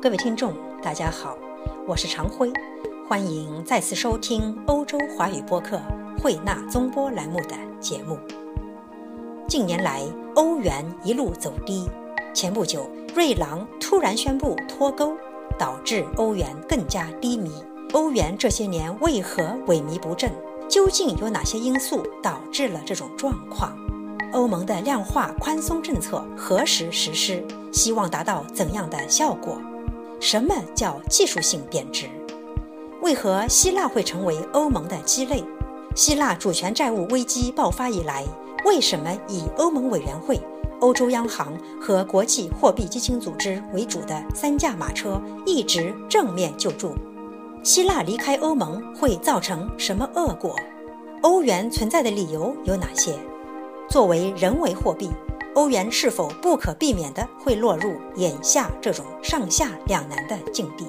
各位听众，大家好，我是常辉，欢迎再次收听欧洲华语播客慧纳综播栏目的节目。近年来，欧元一路走低，前不久，瑞郎突然宣布脱钩，导致欧元更加低迷。欧元这些年为何萎靡不振？究竟有哪些因素导致了这种状况？欧盟的量化宽松政策何时实施？希望达到怎样的效果？什么叫技术性贬值？为何希腊会成为欧盟的鸡肋？希腊主权债务危机爆发以来，为什么以欧盟委员会、欧洲央行和国际货币基金组织为主的三驾马车一直正面救助？希腊离开欧盟会造成什么恶果？欧元存在的理由有哪些？作为人为货币。欧元是否不可避免地会落入眼下这种上下两难的境地？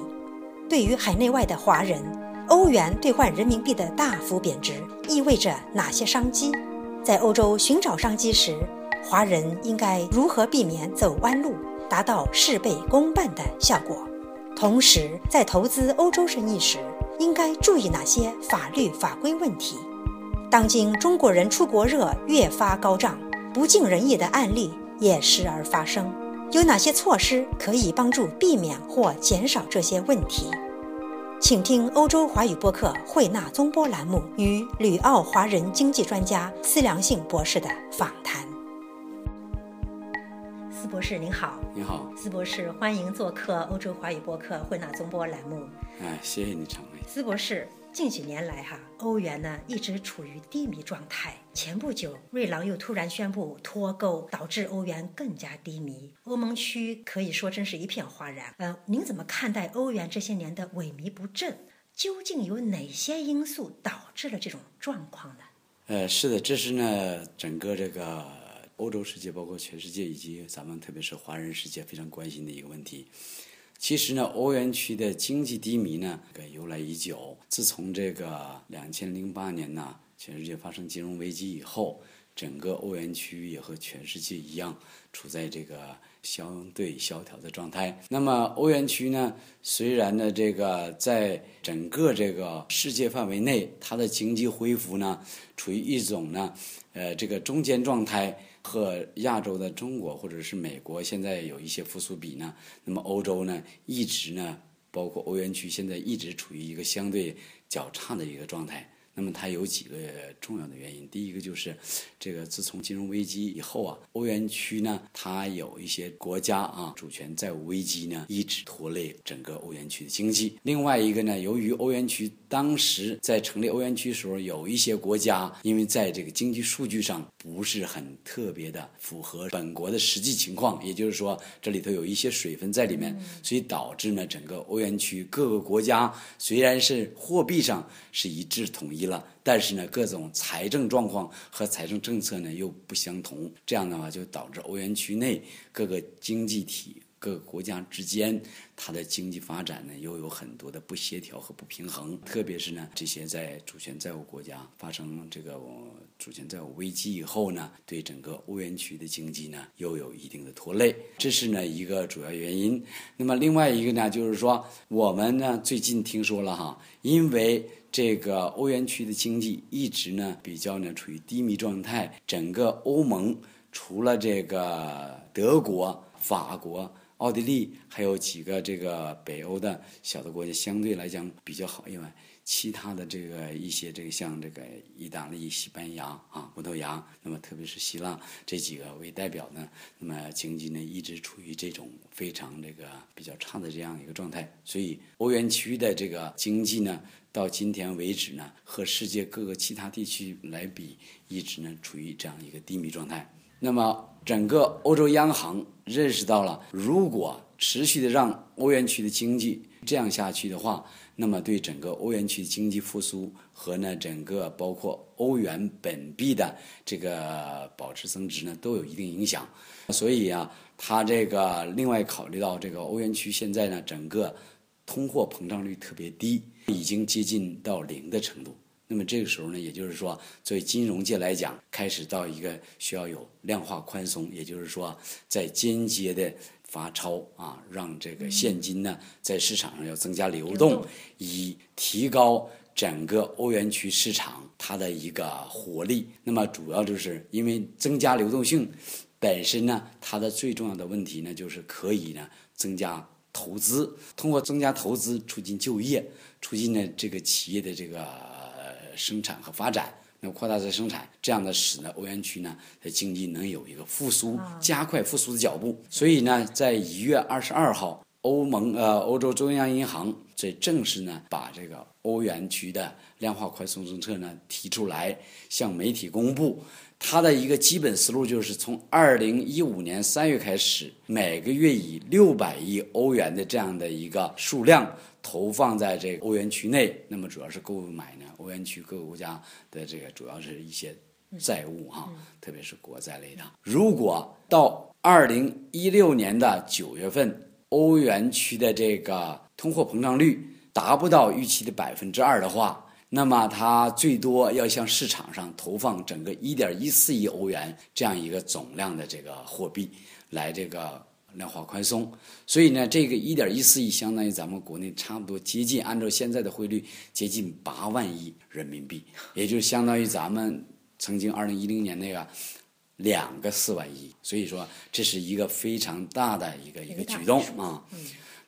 对于海内外的华人，欧元兑换人民币的大幅贬值意味着哪些商机？在欧洲寻找商机时，华人应该如何避免走弯路，达到事倍功半的效果？同时，在投资欧洲生意时，应该注意哪些法律法规问题？当今中国人出国热越发高涨。不尽人意的案例也时而发生，有哪些措施可以帮助避免或减少这些问题？请听欧洲华语播客慧纳综播栏目与旅澳华人经济专家司良信博士的访谈。司博士您好，你好，司博士欢迎做客欧洲华语播客慧纳综播栏目。哎，谢谢你，常威。司博士。近几年来，哈，欧元呢一直处于低迷状态。前不久，瑞郎又突然宣布脱钩，导致欧元更加低迷。欧盟区可以说真是一片哗然。呃，您怎么看待欧元这些年的萎靡不振？究竟有哪些因素导致了这种状况呢？呃，是的，这是呢整个这个欧洲世界，包括全世界以及咱们特别是华人世界非常关心的一个问题。其实呢，欧元区的经济低迷呢，这个由来已久。自从这个两千零八年呢，全世界发生金融危机以后，整个欧元区也和全世界一样，处在这个相对萧条的状态。那么，欧元区呢，虽然呢，这个在整个这个世界范围内，它的经济恢复呢，处于一种呢，呃，这个中间状态。和亚洲的中国或者是美国现在有一些复苏比呢，那么欧洲呢一直呢，包括欧元区现在一直处于一个相对较差的一个状态。那么它有几个重要的原因，第一个就是这个自从金融危机以后啊，欧元区呢它有一些国家啊主权债务危机呢一直拖累整个欧元区的经济。另外一个呢，由于欧元区当时在成立欧元区时候，有一些国家因为在这个经济数据上不是很特别的符合本国的实际情况，也就是说这里头有一些水分在里面，所以导致呢整个欧元区各个国家虽然是货币上是一致统一。了，但是呢，各种财政状况和财政政策呢又不相同，这样的话就导致欧元区内各个经济体、各个国家之间，它的经济发展呢又有很多的不协调和不平衡。特别是呢，这些在主权债务国家发生这个主权债务危机以后呢，对整个欧元区的经济呢又有一定的拖累，这是呢一个主要原因。那么另外一个呢，就是说我们呢最近听说了哈，因为这个欧元区的经济一直呢比较呢处于低迷状态，整个欧盟除了这个德国、法国、奥地利，还有几个这个北欧的小的国家相对来讲比较好以外。其他的这个一些这个像这个意大利、西班牙啊、葡萄牙，那么特别是希腊这几个为代表呢，那么经济呢一直处于这种非常这个比较差的这样一个状态，所以欧元区的这个经济呢，到今天为止呢，和世界各个其他地区来比，一直呢处于这样一个低迷状态。那么整个欧洲央行认识到了，如果持续的让欧元区的经济这样下去的话，那么对整个欧元区经济复苏和呢整个包括欧元本币的这个保持增值呢都有一定影响，所以啊，它这个另外考虑到这个欧元区现在呢整个通货膨胀率特别低，已经接近到零的程度。那么这个时候呢，也就是说，作为金融界来讲，开始到一个需要有量化宽松，也就是说，在间接的。发钞啊，让这个现金呢在市场上要增加流动，以提高整个欧元区市场它的一个活力。那么主要就是因为增加流动性本身呢，它的最重要的问题呢，就是可以呢增加投资，通过增加投资促进就业，促进呢这个企业的这个生产和发展。那扩大再生产，这样的使呢欧元区呢的经济能有一个复苏，加快复苏的脚步。所以呢，在一月二十二号，欧盟呃欧洲中央银行这正式呢把这个欧元区的量化宽松政策呢提出来，向媒体公布。它的一个基本思路就是从二零一五年三月开始，每个月以六百亿欧元的这样的一个数量。投放在这个欧元区内，那么主要是购买呢欧元区各个国家的这个主要是一些债务哈，特别是国债类的。如果到二零一六年的九月份，欧元区的这个通货膨胀率达不到预期的百分之二的话，那么它最多要向市场上投放整个一点一四亿欧元这样一个总量的这个货币来这个。量化宽松，所以呢，这个一点一四亿相当于咱们国内差不多接近，按照现在的汇率接近八万亿人民币，也就相当于咱们曾经二零一零年那个两个四万亿。所以说，这是一个非常大的一个一个举动啊。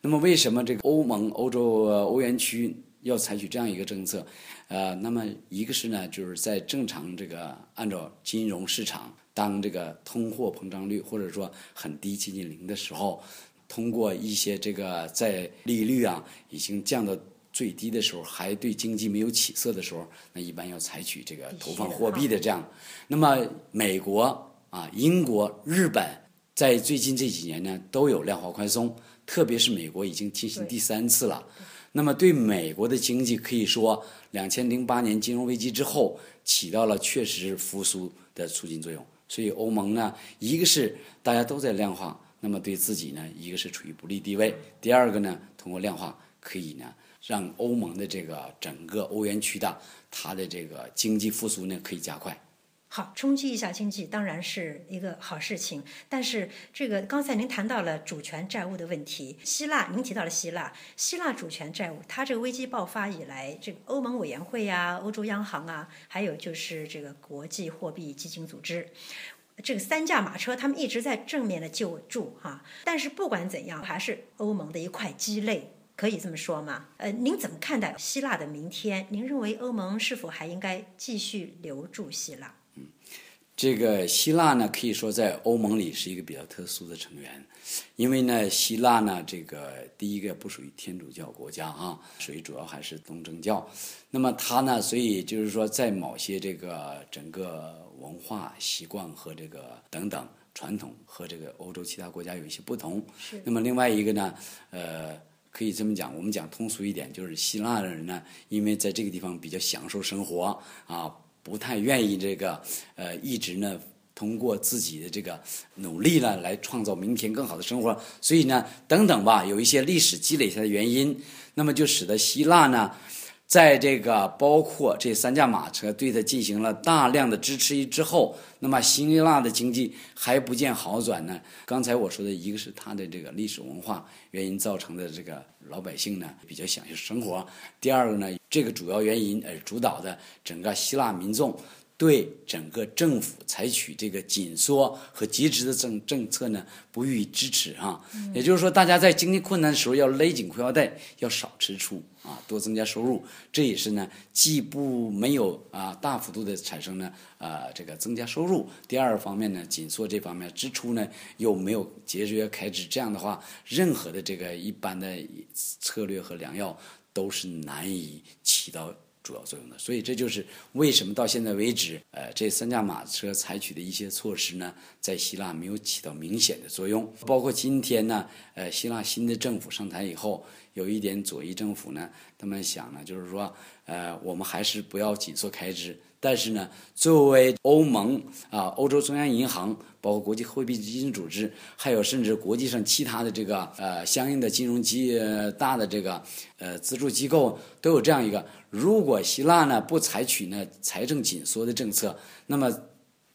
那么，为什么这个欧盟、欧洲、欧元区要采取这样一个政策？呃，那么一个是呢，就是在正常这个按照金融市场。当这个通货膨胀率或者说很低接近零的时候，通过一些这个在利率啊已经降到最低的时候，还对经济没有起色的时候，那一般要采取这个投放货币的这样。那么美国啊、英国、日本在最近这几年呢都有量化宽松，特别是美国已经进行第三次了。那么对美国的经济可以说，两千零八年金融危机之后起到了确实复苏的促进作用。所以欧盟呢，一个是大家都在量化，那么对自己呢，一个是处于不利地位；第二个呢，通过量化可以呢，让欧盟的这个整个欧元区的它的这个经济复苏呢可以加快。好，冲击一下经济当然是一个好事情，但是这个刚才您谈到了主权债务的问题，希腊您提到了希腊，希腊主权债务，它这个危机爆发以来，这个欧盟委员会呀、欧洲央行啊，还有就是这个国际货币基金组织，这个三驾马车，他们一直在正面的救助哈，但是不管怎样，还是欧盟的一块鸡肋，可以这么说吗？呃，您怎么看待希腊的明天？您认为欧盟是否还应该继续留住希腊？这个希腊呢，可以说在欧盟里是一个比较特殊的成员，因为呢，希腊呢，这个第一个不属于天主教国家啊，属于主要还是东正教。那么它呢，所以就是说，在某些这个整个文化习惯和这个等等传统和这个欧洲其他国家有一些不同。是。那么另外一个呢，呃，可以这么讲，我们讲通俗一点，就是希腊的人呢，因为在这个地方比较享受生活啊。不太愿意这个，呃，一直呢通过自己的这个努力呢来创造明天更好的生活，所以呢，等等吧，有一些历史积累下的原因，那么就使得希腊呢。在这个包括这三驾马车对它进行了大量的支持之后，那么希腊的经济还不见好转呢。刚才我说的一个是它的这个历史文化原因造成的，这个老百姓呢比较享受生活；第二个呢，这个主要原因而主导的整个希腊民众。对整个政府采取这个紧缩和节制的政政策呢，不予以支持啊。也就是说，大家在经济困难的时候要勒紧裤腰带，要少支出啊，多增加收入。这也是呢，既不没有啊大幅度的产生呢啊这个增加收入。第二方面呢，紧缩这方面支出呢又没有节约开支。这样的话，任何的这个一般的策略和良药都是难以起到。主要作用的，所以这就是为什么到现在为止，呃，这三驾马车采取的一些措施呢，在希腊没有起到明显的作用。包括今天呢，呃，希腊新的政府上台以后，有一点左翼政府呢，他们想呢，就是说，呃，我们还是不要紧缩开支。但是呢，作为欧盟啊、欧洲中央银行，包括国际货币基金组织，还有甚至国际上其他的这个呃相应的金融机大的这个呃资助机构，都有这样一个：如果希腊呢不采取呢财政紧缩的政策，那么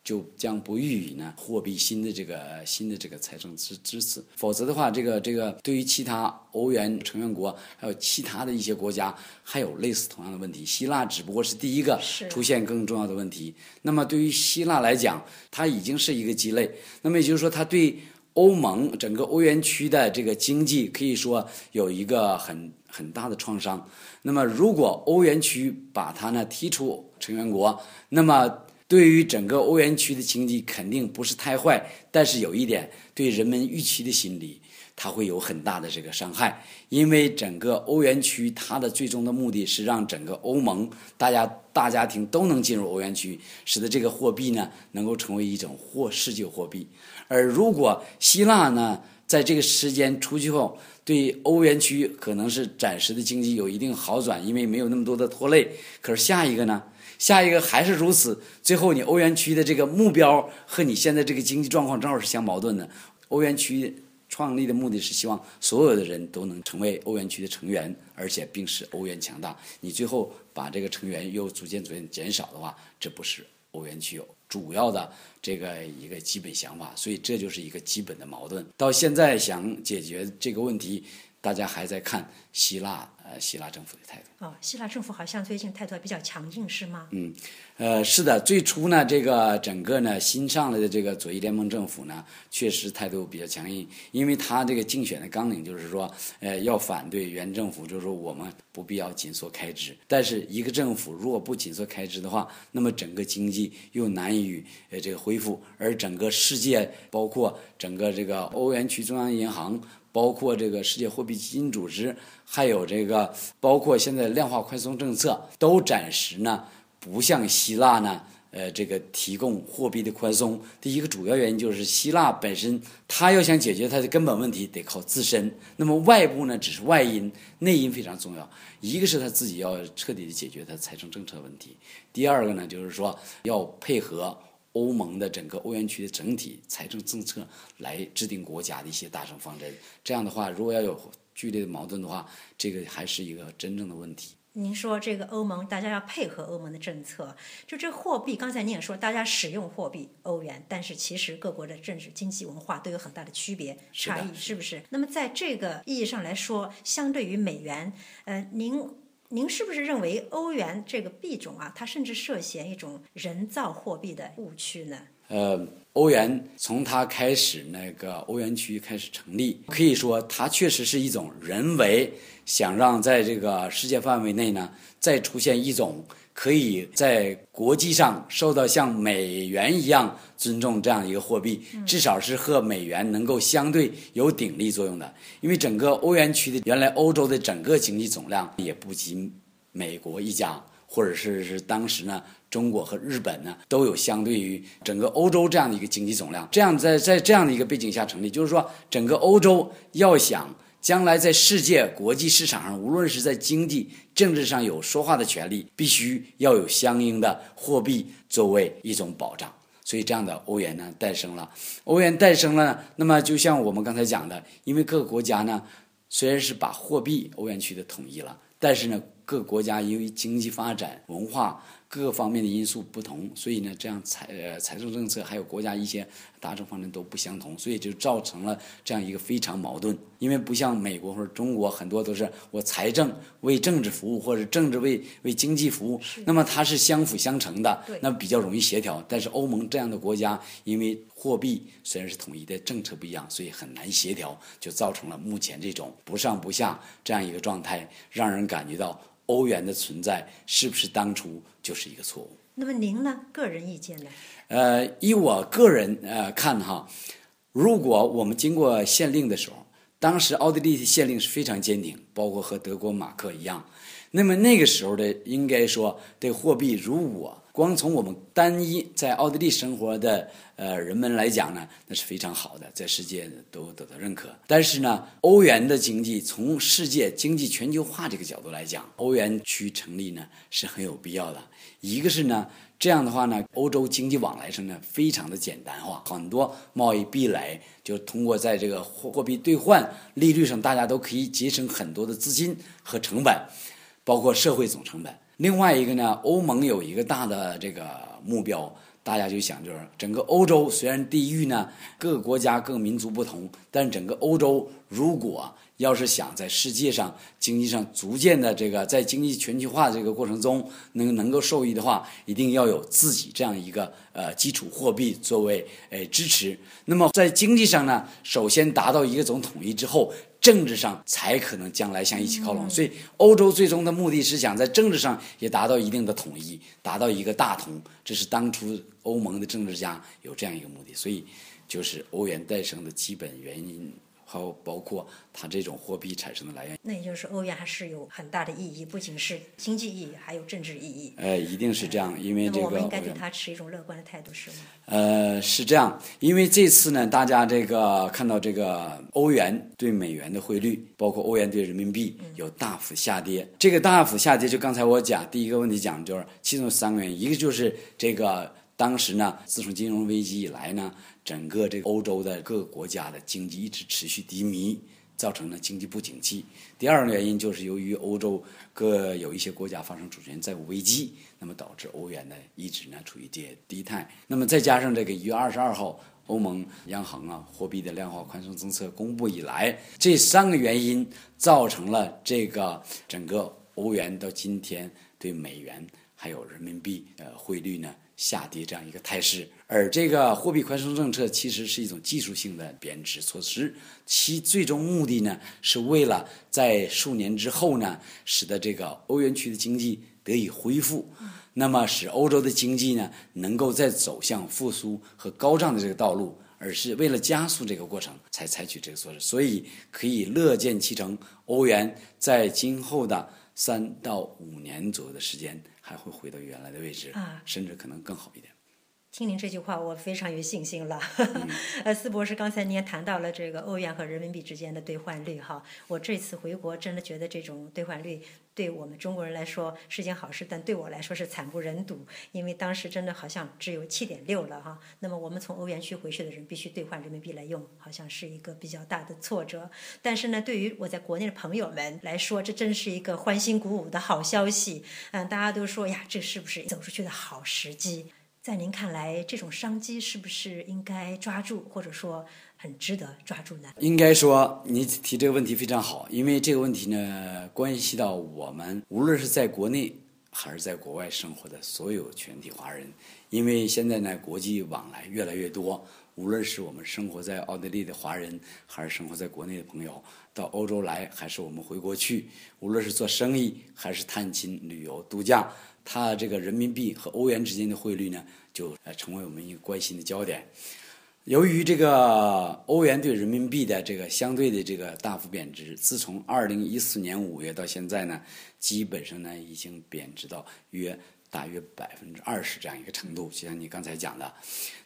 就将不予以呢货币新的这个新的这个财政支支持，否则的话，这个这个对于其他欧元成员国还有其他的一些国家，还有类似同样的问题。希腊只不过是第一个出现更重要的问题。那么对于希腊来讲，它已经是一个鸡肋。那么也就是说，它对欧盟整个欧元区的这个经济可以说有一个很很大的创伤。那么如果欧元区把它呢踢出成员国，那么对于整个欧元区的经济肯定不是太坏，但是有一点，对人们预期的心理，它会有很大的这个伤害。因为整个欧元区它的最终的目的是让整个欧盟大家大家庭都能进入欧元区，使得这个货币呢能够成为一种货世界货币。而如果希腊呢在这个时间出去后，对欧元区可能是暂时的经济有一定好转，因为没有那么多的拖累。可是下一个呢？下一个还是如此，最后你欧元区的这个目标和你现在这个经济状况正好是相矛盾的。欧元区创立的目的是希望所有的人都能成为欧元区的成员，而且并使欧元强大。你最后把这个成员又逐渐逐渐减少的话，这不是欧元区主要的这个一个基本想法。所以这就是一个基本的矛盾。到现在想解决这个问题，大家还在看希腊。呃，希腊政府的态度哦，希腊政府好像最近态度比较强硬，是吗？嗯，呃，是的，最初呢，这个整个呢新上来的这个左翼联盟政府呢，确实态度比较强硬，因为他这个竞选的纲领就是说，呃，要反对原政府，就是说我们不必要紧缩开支。但是一个政府如果不紧缩开支的话，那么整个经济又难以呃这个恢复，而整个世界，包括整个这个欧元区中央银行。包括这个世界货币基金组织，还有这个包括现在量化宽松政策，都暂时呢不向希腊呢呃这个提供货币的宽松。第一个主要原因就是希腊本身，它要想解决它的根本问题，得靠自身。那么外部呢只是外因，内因非常重要。一个是他自己要彻底的解决他财政政策问题，第二个呢就是说要配合。欧盟的整个欧元区的整体财政政策来制定国家的一些大政方针，这样的话，如果要有剧烈的矛盾的话，这个还是一个真正的问题。您说这个欧盟，大家要配合欧盟的政策，就这货币，刚才您也说大家使用货币欧元，但是其实各国的政治、经济、文化都有很大的区别差异，是不是？那么在这个意义上来说，相对于美元，呃，您。您是不是认为欧元这个币种啊，它甚至涉嫌一种人造货币的误区呢？呃，欧元从它开始那个欧元区开始成立，可以说它确实是一种人为想让在这个世界范围内呢再出现一种。可以在国际上受到像美元一样尊重这样一个货币，至少是和美元能够相对有鼎力作用的。因为整个欧元区的原来欧洲的整个经济总量也不及美国一家，或者是是当时呢中国和日本呢都有相对于整个欧洲这样的一个经济总量。这样在在这样的一个背景下成立，就是说整个欧洲要想。将来在世界国际市场上，无论是在经济、政治上有说话的权利，必须要有相应的货币作为一种保障。所以，这样的欧元呢诞生了。欧元诞生了，那么就像我们刚才讲的，因为各个国家呢，虽然是把货币欧元区的统一了，但是呢，各个国家由于经济发展、文化。各方面的因素不同，所以呢，这样财呃财政政策还有国家一些达成方针都不相同，所以就造成了这样一个非常矛盾。因为不像美国或者中国，很多都是我财政为政治服务，或者政治为为经济服务，那么它是相辅相成的，那比较容易协调。但是欧盟这样的国家，因为货币虽然是统一的，政策不一样，所以很难协调，就造成了目前这种不上不下这样一个状态，让人感觉到。欧元的存在是不是当初就是一个错误？那么您呢？个人意见呢？呃，以我个人呃看哈，如果我们经过限令的时候，当时奥地利的限令是非常坚定，包括和德国马克一样。那么那个时候的应该说对货币，如果光从我们单一在奥地利生活的。呃，人们来讲呢，那是非常好的，在世界都得到认可。但是呢，欧元的经济从世界经济全球化这个角度来讲，欧元区成立呢是很有必要的。一个是呢，这样的话呢，欧洲经济往来上呢非常的简单化，很多贸易壁垒就通过在这个货货币兑换利率上，大家都可以节省很多的资金和成本，包括社会总成本。另外一个呢，欧盟有一个大的这个目标。大家就想就是整个欧洲虽然地域呢各个国家各个民族不同，但整个欧洲如果要是想在世界上经济上逐渐的这个在经济全球化这个过程中能能够受益的话，一定要有自己这样一个呃基础货币作为呃支持。那么在经济上呢，首先达到一个总统一之后，政治上才可能将来向一起靠拢。所以欧洲最终的目的是想在政治上也达到一定的统一，达到一个大同。这是当初欧盟的政治家有这样一个目的，所以就是欧元诞生的基本原因。还有包括它这种货币产生的来源，那也就是欧元还是有很大的意义，不仅是经济意义，还有政治意义。呃，一定是这样，因为这个我们应该对它持一种乐观的态度，是吗？呃，是这样，因为这次呢，大家这个看到这个欧元对美元的汇率，包括欧元对人民币有大幅下跌。这个大幅下跌，就刚才我讲第一个问题讲，就是其中三个原因，一个就是这个当时呢，自从金融危机以来呢。整个这个欧洲的各个国家的经济一直持续低迷，造成了经济不景气。第二个原因就是由于欧洲各有一些国家发生主权债务危机，那么导致欧元呢一直呢处于跌低态。那么再加上这个一月二十二号欧盟央行啊货币的量化宽松政策公布以来，这三个原因造成了这个整个欧元到今天对美元还有人民币呃汇率呢。下跌这样一个态势，而这个货币宽松政策其实是一种技术性的贬值措施，其最终目的呢，是为了在数年之后呢，使得这个欧元区的经济得以恢复，那么使欧洲的经济呢，能够再走向复苏和高涨的这个道路，而是为了加速这个过程才采取这个措施，所以可以乐见其成，欧元在今后的三到五年左右的时间。还会回到原来的位置啊，甚至可能更好一点。听您这句话，我非常有信心了。呃，司博士，刚才您也谈到了这个欧元和人民币之间的兑换率哈。我这次回国真的觉得这种兑换率对我们中国人来说是件好事，但对我来说是惨不忍睹，因为当时真的好像只有七点六了哈。那么我们从欧元区回去的人必须兑换人民币来用，好像是一个比较大的挫折。但是呢，对于我在国内的朋友们来说，这真是一个欢欣鼓舞的好消息。嗯，大家都说呀，这是不是走出去的好时机？在您看来，这种商机是不是应该抓住，或者说很值得抓住呢？应该说，你提这个问题非常好，因为这个问题呢，关系到我们无论是在国内还是在国外生活的所有全体华人。因为现在呢，国际往来越来越多，无论是我们生活在奥地利的华人，还是生活在国内的朋友，到欧洲来，还是我们回国去，无论是做生意，还是探亲、旅游、度假。它这个人民币和欧元之间的汇率呢，就成为我们一个关心的焦点。由于这个欧元对人民币的这个相对的这个大幅贬值，自从二零一四年五月到现在呢，基本上呢已经贬值到约大约百分之二十这样一个程度。就像你刚才讲的，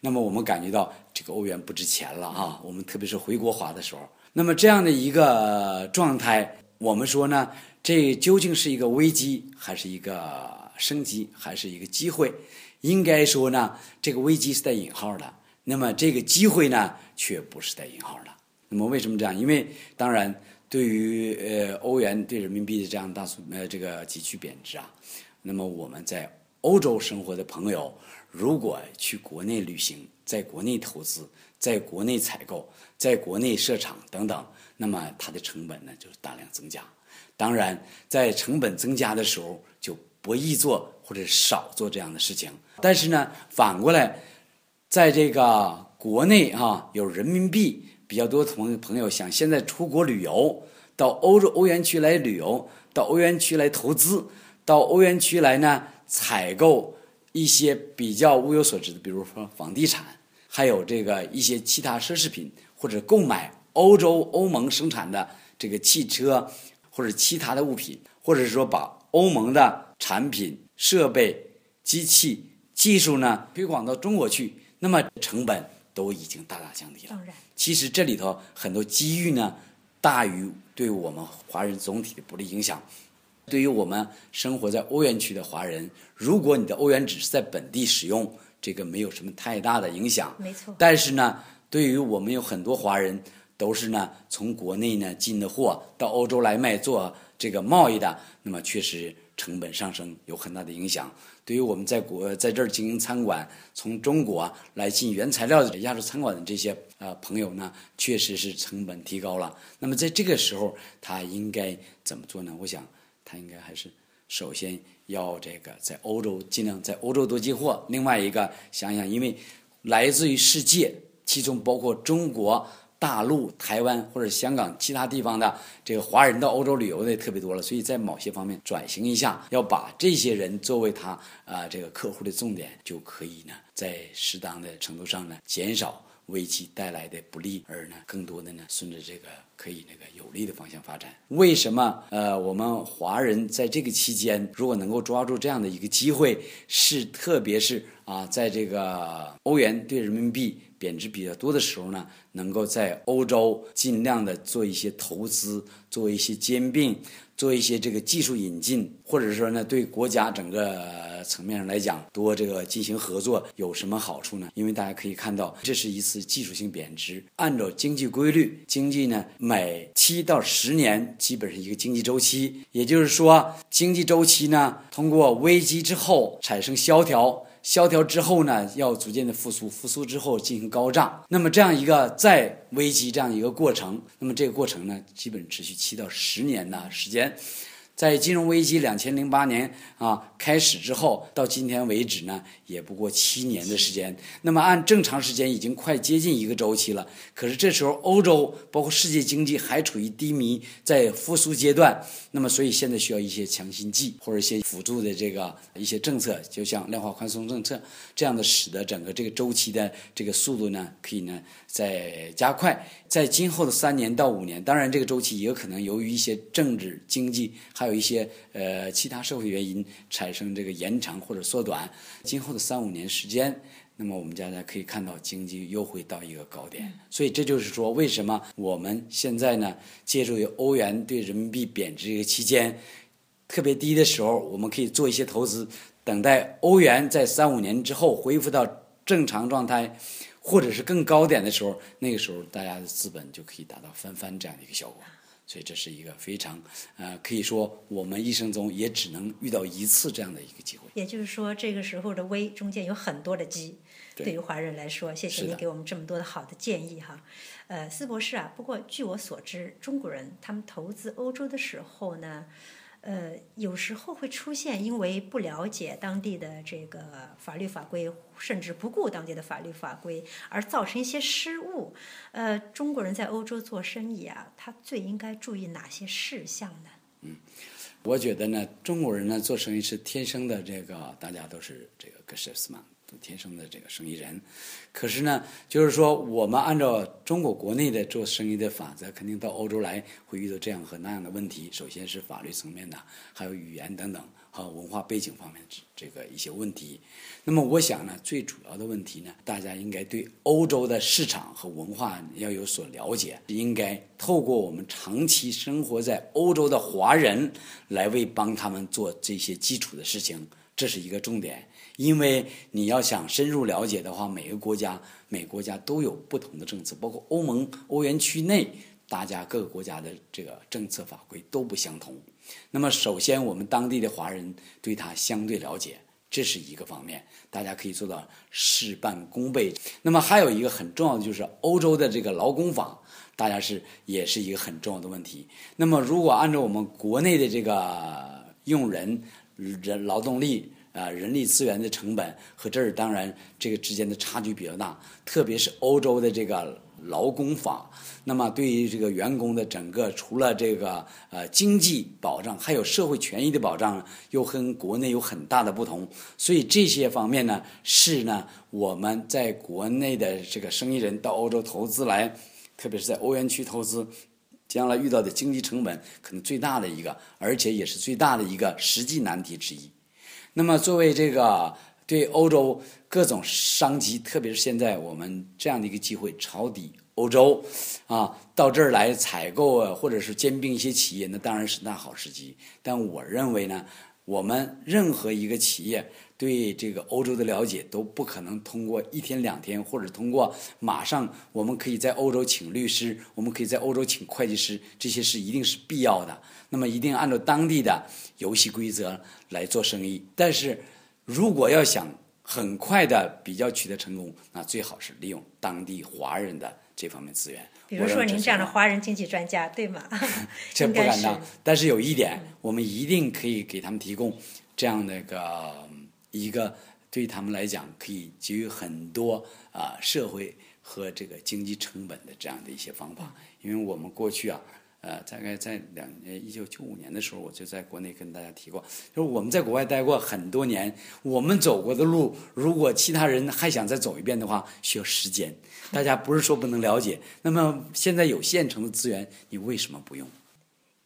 那么我们感觉到这个欧元不值钱了啊。我们特别是回国花的时候，那么这样的一个状态，我们说呢，这究竟是一个危机还是一个？升级还是一个机会，应该说呢，这个危机是带引号的，那么这个机会呢，却不是带引号的。那么为什么这样？因为当然，对于呃欧元对人民币的这样大幅呃这个急剧贬值啊，那么我们在欧洲生活的朋友，如果去国内旅行，在国内投资，在国内采购，在国内设厂等等，那么它的成本呢就是大量增加。当然，在成本增加的时候，不易做或者少做这样的事情，但是呢，反过来，在这个国内哈，有人民币比较多的朋朋友想现在出国旅游，到欧洲欧元区来旅游，到欧元区来投资，到欧元区来呢采购一些比较物有所值的，比如说房地产，还有这个一些其他奢侈品，或者购买欧洲欧盟生产的这个汽车或者其他的物品，或者是说把欧盟的。产品、设备、机器、技术呢，推广到中国去，那么成本都已经大大降低了。当然，其实这里头很多机遇呢，大于对我们华人总体的不利影响。对于我们生活在欧元区的华人，如果你的欧元只是在本地使用，这个没有什么太大的影响。没错。但是呢，对于我们有很多华人都是呢从国内呢进的货到欧洲来卖做这个贸易的，那么确实成本上升有很大的影响。对于我们在国在这儿经营餐馆，从中国来进原材料的亚洲餐馆的这些呃朋友呢，确实是成本提高了。那么在这个时候，他应该怎么做呢？我想他应该还是首先要这个在欧洲尽量在欧洲多进货。另外一个想想，因为来自于世界，其中包括中国。大陆、台湾或者香港其他地方的这个华人到欧洲旅游的特别多了，所以在某些方面转型一下，要把这些人作为他啊这个客户的重点，就可以呢在适当的程度上呢减少危机带来的不利，而呢更多的呢顺着这个可以那个有利的方向发展。为什么呃我们华人在这个期间如果能够抓住这样的一个机会，是特别是啊在这个欧元对人民币。贬值比较多的时候呢，能够在欧洲尽量的做一些投资，做一些兼并，做一些这个技术引进，或者说呢，对国家整个层面上来讲，多这个进行合作有什么好处呢？因为大家可以看到，这是一次技术性贬值。按照经济规律，经济呢每七到十年基本是一个经济周期，也就是说，经济周期呢通过危机之后产生萧条。萧条之后呢，要逐渐的复苏，复苏之后进行高涨。那么这样一个再危机这样一个过程，那么这个过程呢，基本持续七到十年的时间。在金融危机两千零八年啊开始之后，到今天为止呢，也不过七年的时间。那么按正常时间，已经快接近一个周期了。可是这时候，欧洲包括世界经济还处于低迷，在复苏阶段。那么，所以现在需要一些强心剂或者一些辅助的这个一些政策，就像量化宽松政策这样的，使得整个这个周期的这个速度呢，可以呢再加快。在今后的三年到五年，当然这个周期也有可能由于一些政治、经济还有一些呃其他社会原因产生这个延长或者缩短。今后的三五年时间，那么我们大家可以看到经济又会到一个高点。所以这就是说，为什么我们现在呢，借助于欧元对人民币贬值这个期间特别低的时候，我们可以做一些投资，等待欧元在三五年之后恢复到正常状态。或者是更高点的时候，那个时候大家的资本就可以达到翻番这样的一个效果，所以这是一个非常呃，可以说我们一生中也只能遇到一次这样的一个机会。也就是说，这个时候的危中间有很多的机，对于华人来说，谢谢你给我们这么多的好的建议哈。呃，斯博士啊，不过据我所知，中国人他们投资欧洲的时候呢。呃，有时候会出现因为不了解当地的这个法律法规，甚至不顾当地的法律法规，而造成一些失误。呃，中国人在欧洲做生意啊，他最应该注意哪些事项呢？嗯，我觉得呢，中国人呢做生意是天生的，这个大家都是这个 g e s c h s m a n 天生的这个生意人，可是呢，就是说我们按照中国国内的做生意的法则，肯定到欧洲来会遇到这样和那样的问题。首先是法律层面的，还有语言等等，还有文化背景方面这个一些问题。那么我想呢，最主要的问题呢，大家应该对欧洲的市场和文化要有所了解，应该透过我们长期生活在欧洲的华人来为帮他们做这些基础的事情，这是一个重点。因为你要想深入了解的话，每个国家每个国家都有不同的政策，包括欧盟、欧元区内，大家各个国家的这个政策法规都不相同。那么，首先我们当地的华人对它相对了解，这是一个方面，大家可以做到事半功倍。那么还有一个很重要的就是欧洲的这个劳工法，大家是也是一个很重要的问题。那么如果按照我们国内的这个用人人劳动力，啊，人力资源的成本和这儿当然这个之间的差距比较大，特别是欧洲的这个劳工法，那么对于这个员工的整个除了这个呃经济保障，还有社会权益的保障，又跟国内有很大的不同。所以这些方面呢，是呢我们在国内的这个生意人到欧洲投资来，特别是在欧元区投资，将来遇到的经济成本可能最大的一个，而且也是最大的一个实际难题之一。那么，作为这个对欧洲各种商机，特别是现在我们这样的一个机会，抄底欧洲，啊，到这儿来采购啊，或者是兼并一些企业，那当然是大好时机。但我认为呢，我们任何一个企业对这个欧洲的了解都不可能通过一天两天，或者通过马上我们可以在欧洲请律师，我们可以在欧洲请会计师，这些是一定是必要的。那么一定按照当地的游戏规则来做生意。但是如果要想很快的比较取得成功，那最好是利用当地华人的这方面资源。比如说您这样的华人经济专家，对吗？这不敢当。但是有一点，我们一定可以给他们提供这样的一个一个对他们来讲可以给予很多啊社会和这个经济成本的这样的一些方法。因为我们过去啊。呃，大概在两呃一九九五年的时候，我就在国内跟大家提过，就是我们在国外待过很多年，我们走过的路，如果其他人还想再走一遍的话，需要时间。大家不是说不能了解，那么现在有现成的资源，你为什么不用？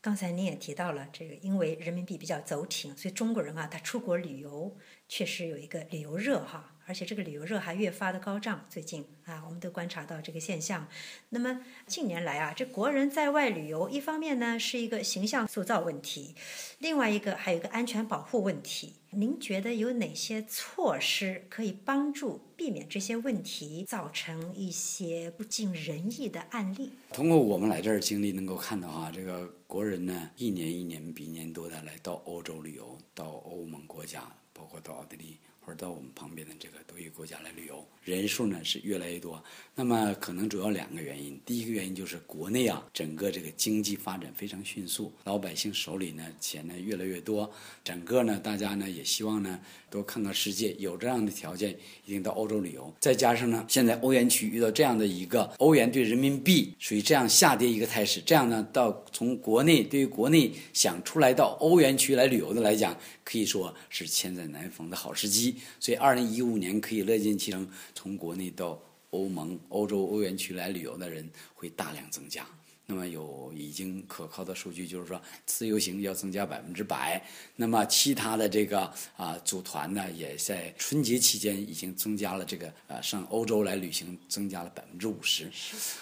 刚才您也提到了这个，因为人民币比较走挺，所以中国人啊，他出国旅游确实有一个旅游热哈。而且这个旅游热还越发的高涨，最近啊，我们都观察到这个现象。那么近年来啊，这国人在外旅游，一方面呢是一个形象塑造问题，另外一个还有一个安全保护问题。您觉得有哪些措施可以帮助避免这些问题造成一些不尽人意的案例？通过我们来这儿经历，能够看到哈，这个国人呢，一年一年比一年多的来到欧洲旅游，到欧盟国家，包括到奥地利。或者到我们旁边的这个多语国家来旅游，人数呢是越来越多。那么可能主要两个原因，第一个原因就是国内啊整个这个经济发展非常迅速，老百姓手里呢钱呢越来越多，整个呢大家呢也希望呢多看看世界，有这样的条件一定到欧洲旅游。再加上呢现在欧元区遇到这样的一个欧元对人民币属于这样下跌一个态势，这样呢到从国内对于国内想出来到欧元区来旅游的来讲，可以说是千载难逢的好时机。所以，二零一五年可以乐见其成，从国内到欧盟、欧洲、欧元区来旅游的人会大量增加。那么有已经可靠的数据，就是说自由行要增加百分之百。那么其他的这个啊组团呢，也在春节期间已经增加了这个呃上欧洲来旅行增加了百分之五十。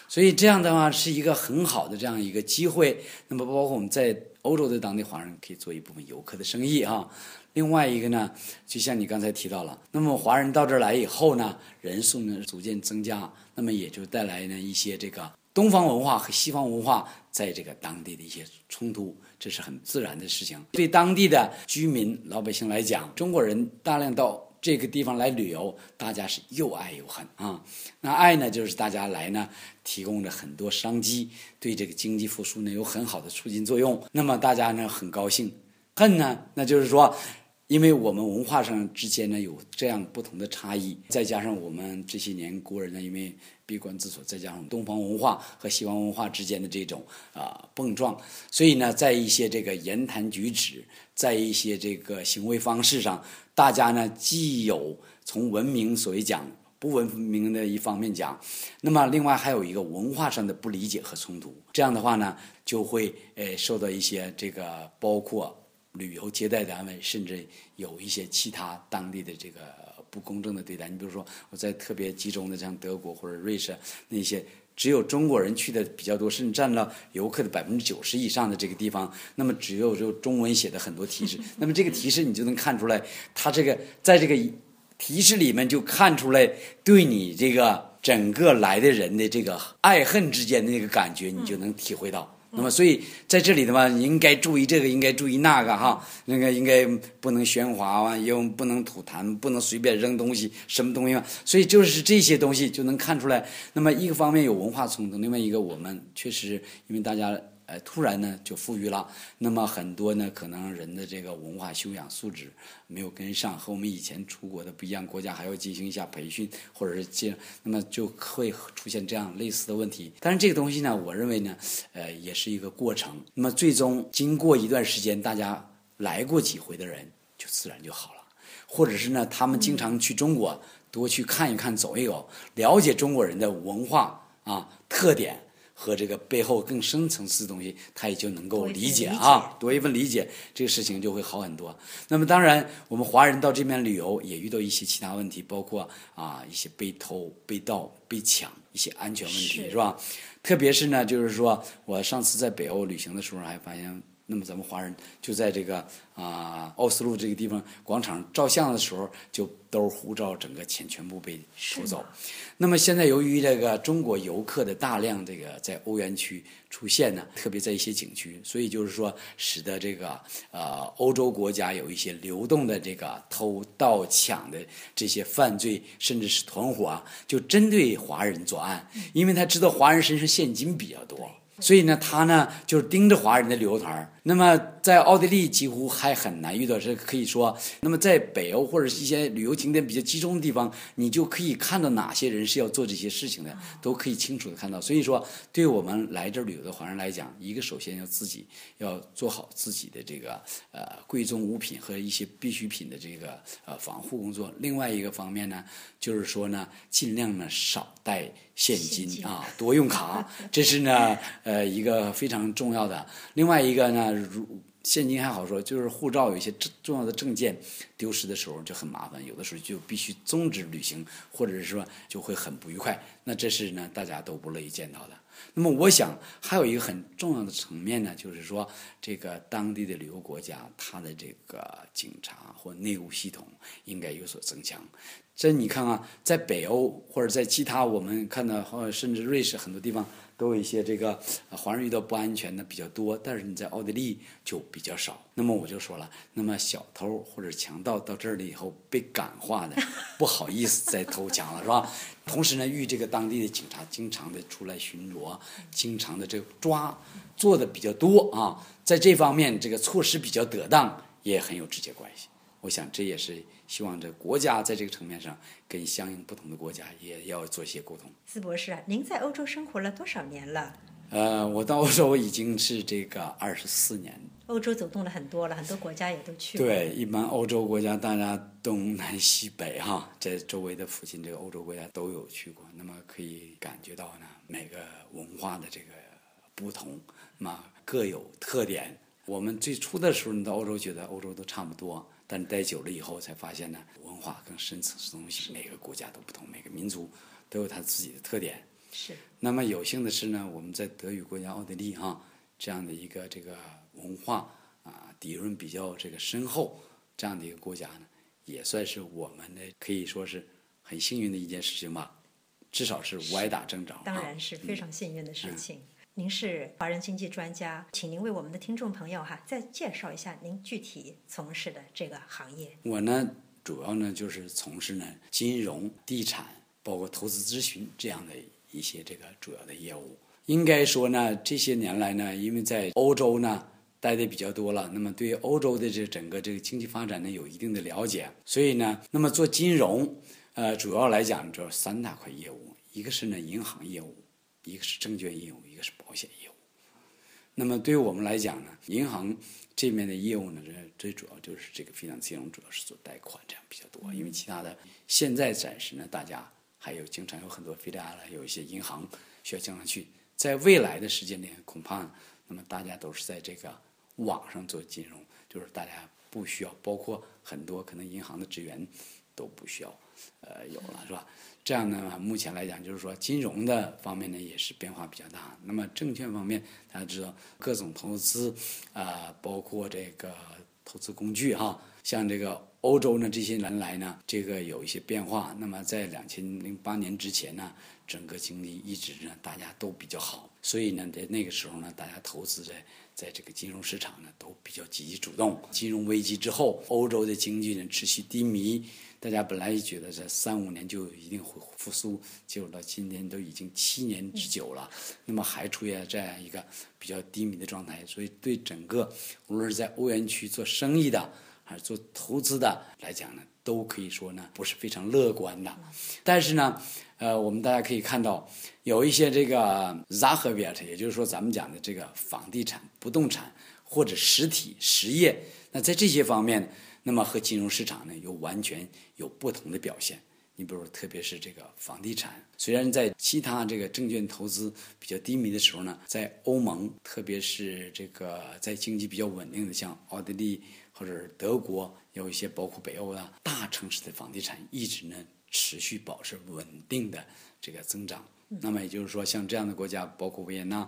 所以这样的话是一个很好的这样一个机会。那么包括我们在欧洲的当地华人可以做一部分游客的生意啊。另外一个呢，就像你刚才提到了，那么华人到这儿来以后呢，人数呢逐渐增加，那么也就带来呢一些这个东方文化和西方文化在这个当地的一些冲突，这是很自然的事情。对当地的居民老百姓来讲，中国人大量到这个地方来旅游，大家是又爱又恨啊。那爱呢，就是大家来呢，提供了很多商机，对这个经济复苏呢有很好的促进作用。那么大家呢很高兴，恨呢，那就是说。因为我们文化上之间呢有这样不同的差异，再加上我们这些年国人呢，因为闭关自锁，再加上东方文化和西方文化之间的这种啊碰撞，所以呢，在一些这个言谈举止，在一些这个行为方式上，大家呢既有从文明所谓讲不文明的一方面讲，那么另外还有一个文化上的不理解和冲突，这样的话呢，就会呃受到一些这个包括。旅游接待单位甚至有一些其他当地的这个不公正的对待。你比如说，我在特别集中的像德国或者瑞士那些只有中国人去的比较多，甚至占了游客的百分之九十以上的这个地方，那么只有就中文写的很多提示。那么这个提示你就能看出来，他这个在这个提示里面就看出来对你这个整个来的人的这个爱恨之间的那个感觉，你就能体会到。那么，所以在这里的话，你应该注意这个，应该注意那个哈。那个应该不能喧哗啊，又不能吐痰，不能随便扔东西，什么东西嘛。所以就是这些东西就能看出来。那么一个方面有文化冲突，另外一个我们确实因为大家。呃，突然呢就富裕了，那么很多呢可能人的这个文化修养素质没有跟上，和我们以前出国的不一样，国家还要进行一下培训，或者是进，那么就会出现这样类似的问题。但是这个东西呢，我认为呢，呃，也是一个过程。那么最终经过一段时间，大家来过几回的人就自然就好了，或者是呢，他们经常去中国，多去看一看，走一走，了解中国人的文化啊特点。和这个背后更深层次的东西，他也就能够理解啊，多一份理解，这个事情就会好很多。那么当然，我们华人到这边旅游也遇到一些其他问题，包括啊一些被偷、被盗、被抢一些安全问题，是吧？特别是呢，就是说我上次在北欧旅行的时候，还发现。那么咱们华人就在这个啊奥斯陆这个地方广场照相的时候，就兜护照整个钱全部被偷走。那么现在由于这个中国游客的大量这个在欧元区出现呢，特别在一些景区，所以就是说使得这个呃欧洲国家有一些流动的这个偷盗抢的这些犯罪，甚至是团伙啊，就针对华人作案，因为他知道华人身上现金比较多。所以呢，他呢就是盯着华人的旅游团那么在奥地利几乎还很难遇到，是可以说，那么在北欧或者是一些旅游景点比较集中的地方，你就可以看到哪些人是要做这些事情的，都可以清楚的看到。所以说，对我们来这儿旅游的华人来讲，一个首先要自己要做好自己的这个呃贵重物品和一些必需品的这个呃防护工作。另外一个方面呢，就是说呢，尽量呢少带现金啊，多用卡，这是呢呃一个非常重要的。另外一个呢。如现金还好说，就是护照有一些重重要的证件丢失的时候就很麻烦，有的时候就必须终止旅行，或者是说就会很不愉快。那这是呢大家都不乐意见到的。那么我想还有一个很重要的层面呢，就是说这个当地的旅游国家，它的这个警察或内务系统应该有所增强。这你看啊，在北欧或者在其他我们看到，或甚至瑞士很多地方。都有一些这个华人遇到不安全的比较多，但是你在奥地利就比较少。那么我就说了，那么小偷或者强盗到这儿了以后被感化的，不好意思再偷抢了，是吧？同时呢，遇这个当地的警察经常的出来巡逻，经常的这个抓，做的比较多啊，在这方面这个措施比较得当，也很有直接关系。我想这也是希望这国家在这个层面上跟相应不同的国家也要做一些沟通。斯博士啊，您在欧洲生活了多少年了？呃，我到欧洲已经是这个二十四年。欧洲走动了很多了，很多国家也都去了。对，一般欧洲国家大家东南西北哈，在周围的附近这个欧洲国家都有去过，那么可以感觉到呢每个文化的这个不同，那么各有特点。我们最初的时候你到欧洲，觉得欧洲都差不多。但待久了以后，才发现呢，文化更深层次的东西，每个国家都不同，每个民族都有它自己的特点。是。那么有幸的是呢，我们在德语国家奥地利哈这样的一个这个文化啊底蕴比较这个深厚这样的一个国家呢，也算是我们的可以说是很幸运的一件事情吧，至少是歪打正着。当然是非常幸运的事情。您是华人经济专家，请您为我们的听众朋友哈再介绍一下您具体从事的这个行业。我呢，主要呢就是从事呢金融、地产，包括投资咨询这样的一些这个主要的业务。应该说呢，这些年来呢，因为在欧洲呢待的比较多了，那么对欧洲的这整个这个经济发展呢有一定的了解，所以呢，那么做金融，呃，主要来讲主要三大块业务，一个是呢银行业务。一个是证券业务，一个是保险业务。那么对于我们来讲呢，银行这面的业务呢，这最主要就是这个非常金融，主要是做贷款这样比较多。因为其他的现在暂时呢，大家还有经常有很多非债了有一些银行需要经常去。在未来的时间内，恐怕那么大家都是在这个网上做金融，就是大家不需要，包括很多可能银行的职员都不需要，呃，有了是吧？这样呢，目前来讲，就是说金融的方面呢也是变化比较大。那么证券方面，大家知道各种投资啊，包括这个投资工具哈，像这个欧洲呢这些年来呢，这个有一些变化。那么在两千零八年之前呢，整个经济一直呢大家都比较好，所以呢在那个时候呢，大家投资在在这个金融市场呢都比较积极主动。金融危机之后，欧洲的经济呢持续低迷。大家本来觉得这三五年就一定会复苏，结果到今年都已经七年之久了，那么还处于这样一个比较低迷的状态，所以对整个无论是在欧元区做生意的还是做投资的来讲呢，都可以说呢不是非常乐观的。但是呢，呃，我们大家可以看到有一些这个 z a h e w i r t 也就是说咱们讲的这个房地产、不动产或者实体实业，那在这些方面。那么和金融市场呢，又完全有不同的表现。你比如，特别是这个房地产，虽然在其他这个证券投资比较低迷的时候呢，在欧盟，特别是这个在经济比较稳定的，像奥地利或者德国，有一些包括北欧啊大城市的房地产，一直呢持续保持稳定的这个增长。那么也就是说，像这样的国家，包括维也纳，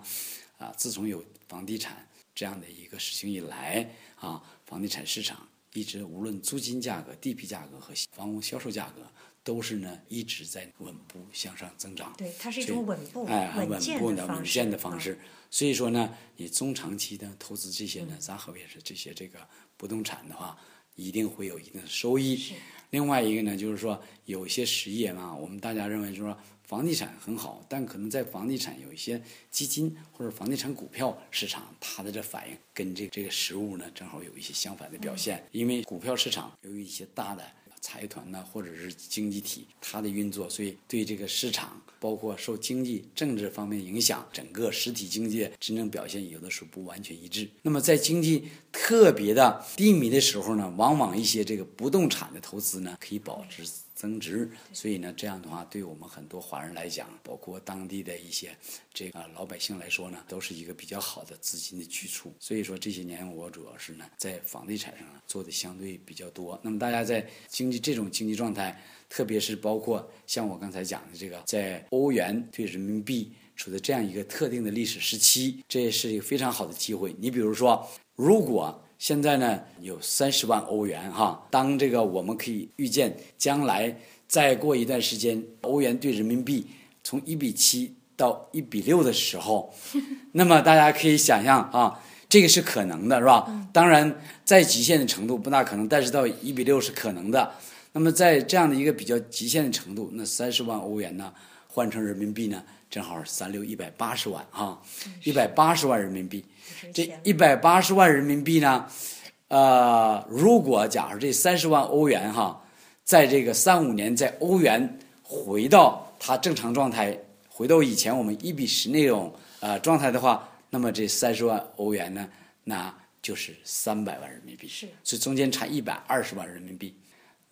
啊，自从有房地产。这样的一个事情以来啊，房地产市场一直无论租金价格、地皮价格和房屋销售价格。都是呢，一直在稳步向上增长。对，它是一种稳步、哎，稳步的、稳健的方式。所以说呢，你中长期的投资这些呢，咱合也是这些这个不动产的话，一定会有一定的收益。另外一个呢，就是说有些实业嘛，我们大家认为就是说房地产很好，但可能在房地产有一些基金或者房地产股票市场，它的这反应跟这这个实物呢，正好有一些相反的表现。因为股票市场由于一些大的。财团呢，或者是经济体，它的运作，所以对这个市场，包括受经济、政治方面影响，整个实体经济真正表现有的时候不完全一致。那么在经济特别的低迷的时候呢，往往一些这个不动产的投资呢，可以保值。增值，所以呢，这样的话，对我们很多华人来讲，包括当地的一些这个老百姓来说呢，都是一个比较好的资金的去处。所以说这些年我主要是呢，在房地产上做的相对比较多。那么大家在经济这种经济状态，特别是包括像我刚才讲的这个，在欧元对人民币处在这样一个特定的历史时期，这也是一个非常好的机会。你比如说，如果现在呢有三十万欧元哈，当这个我们可以预见将来再过一段时间，欧元对人民币从一比七到一比六的时候，那么大家可以想象啊，这个是可能的，是吧？当然，在极限的程度不大可能，但是到一比六是可能的。那么在这样的一个比较极限的程度，那三十万欧元呢，换成人民币呢？正好三六一百八十万哈，一百八十万人民币，这一百八十万人民币呢，呃，如果假如这三十万欧元哈，在这个三五年，在欧元回到它正常状态，回到以前我们一比十那种呃状态的话，那么这三十万欧元呢，那就是三百万人民币，是，所以中间差一百二十万人民币。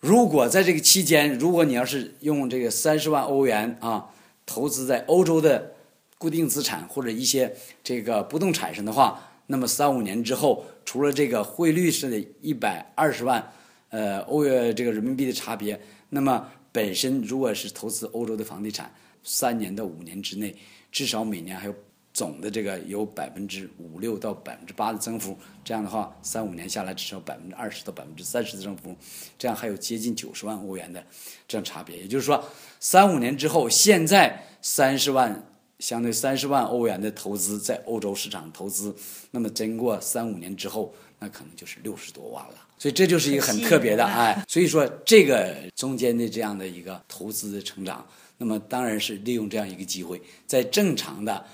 如果在这个期间，如果你要是用这个三十万欧元啊。投资在欧洲的固定资产或者一些这个不动产上的话，那么三五年之后，除了这个汇率是的一百二十万，呃，欧元这个人民币的差别，那么本身如果是投资欧洲的房地产，三年到五年之内，至少每年还有。总的这个有百分之五六到百分之八的增幅，这样的话，三五年下来至少百分之二十到百分之三十的增幅，这样还有接近九十万欧元的这样差别。也就是说，三五年之后，现在三十万相对三十万欧元的投资在欧洲市场投资，那么经过三五年之后，那可能就是六十多万了。所以这就是一个很特别的哎。所以说这个中间的这样的一个投资的成长，那么当然是利用这样一个机会，在正常的。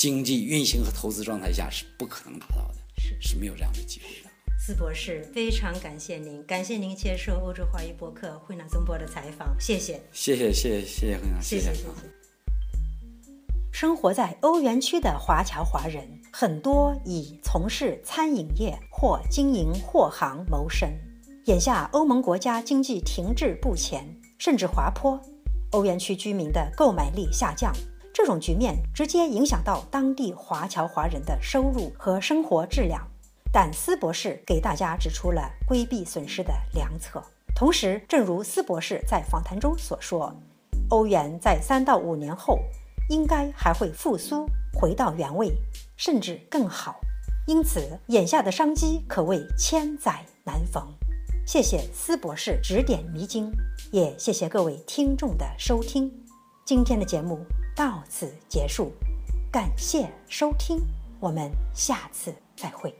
经济运行和投资状态下是不可能达到的，是是没有这样的机会的。斯博士，非常感谢您，感谢您接受欧洲华语博客惠纳宗博的采访，谢谢，谢谢，谢谢，谢谢谢，谢谢。生活在欧元区的华侨华人，很多以从事餐饮业或经营货行谋生。眼下欧盟国家经济停滞不前，甚至滑坡，欧元区居民的购买力下降。这种局面直接影响到当地华侨华人的收入和生活质量，但斯博士给大家指出了规避损失的良策。同时，正如斯博士在访谈中所说，欧元在三到五年后应该还会复苏，回到原位，甚至更好。因此，眼下的商机可谓千载难逢。谢谢斯博士指点迷津，也谢谢各位听众的收听。今天的节目。到此结束，感谢收听，我们下次再会。